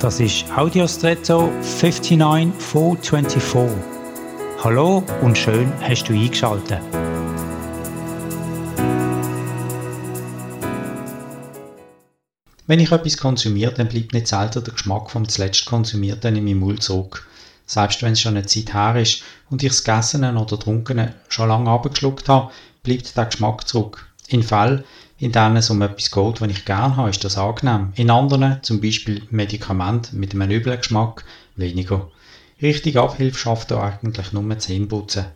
Das ist Audiostretto 59424. Hallo und schön hast du eingeschaltet. Wenn ich etwas konsumiere, dann bleibt nicht selten der Geschmack vom zuletzt konsumierten in meinem Mund zurück. Selbst wenn es schon eine Zeit her ist und ich das Gessene oder Trunkene schon lange abgeschluckt habe, bleibt der Geschmack zurück. In Fällen, in denen es um etwas geht, was ich gerne habe, ist das angenehm. In anderen, zum Beispiel Medikamente mit einem üblen Geschmack, weniger. Richtig Abhilfe schafft da eigentlich nur Zähneputzen.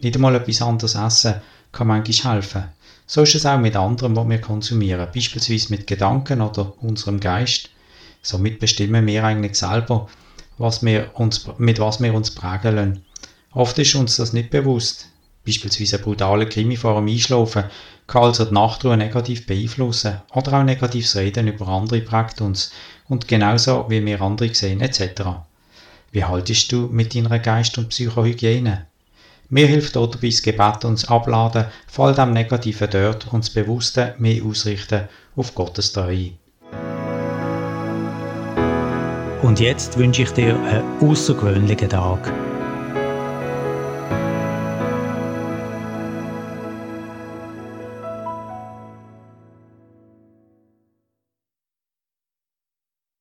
Nicht einmal etwas anderes essen kann manchmal helfen. So ist es auch mit anderen, was wir konsumieren, beispielsweise mit Gedanken oder unserem Geist. Somit bestimmen wir eigentlich selber, was wir uns, mit was wir uns prägen lassen. Oft ist uns das nicht bewusst. Beispielsweise ein brutaler Krimi vor dem Einschlafen kann also die Nachtruhe negativ beeinflussen oder auch negatives Reden über andere prägt uns und genauso wie wir andere sehen etc. Wie haltest du mit deiner Geist- und Psychohygiene? Mir hilft dabei das Gebet und das Abladen von all dem Negativen dort und das Bewusste mehr ausrichten auf Gottes Treue. Und jetzt wünsche ich dir einen außergewöhnlichen Tag.